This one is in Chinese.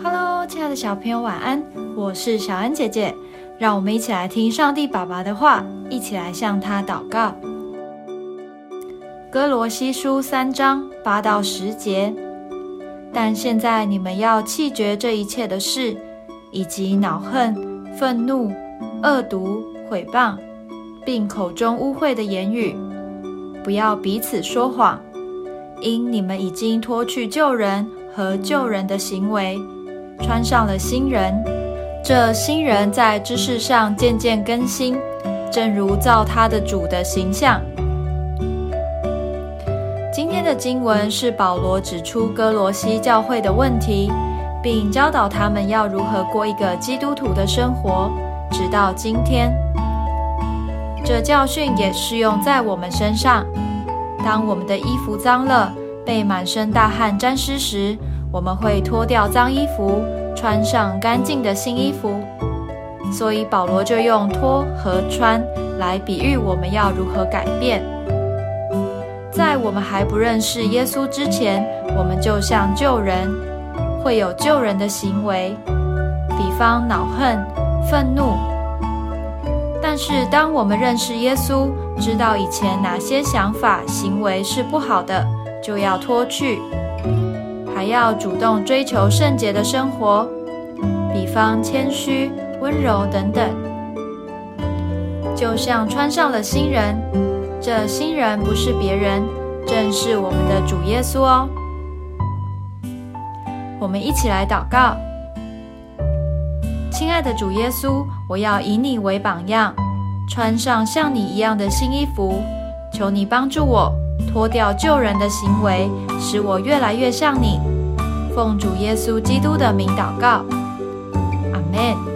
Hello，亲爱的小朋友，晚安！我是小恩姐姐，让我们一起来听上帝爸爸的话，一起来向他祷告。哥罗西书三章八到十节。但现在你们要弃绝这一切的事，以及恼恨、愤怒、恶毒、毁谤，并口中污秽的言语，不要彼此说谎，因你们已经脱去救人和救人的行为。穿上了新人，这新人在知识上渐渐更新，正如造他的主的形象。今天的经文是保罗指出哥罗西教会的问题，并教导他们要如何过一个基督徒的生活，直到今天。这教训也适用在我们身上。当我们的衣服脏了，被满身大汗沾湿时，我们会脱掉脏衣服，穿上干净的新衣服。所以保罗就用脱和穿来比喻我们要如何改变。在我们还不认识耶稣之前，我们就像旧人，会有旧人的行为，比方恼恨、愤怒。但是当我们认识耶稣，知道以前哪些想法、行为是不好的，就要脱去。还要主动追求圣洁的生活，比方谦虚、温柔等等，就像穿上了新人。这新人不是别人，正是我们的主耶稣哦。我们一起来祷告：亲爱的主耶稣，我要以你为榜样，穿上像你一样的新衣服。求你帮助我脱掉救人的行为，使我越来越像你。奉主耶稣基督的名祷告，阿门。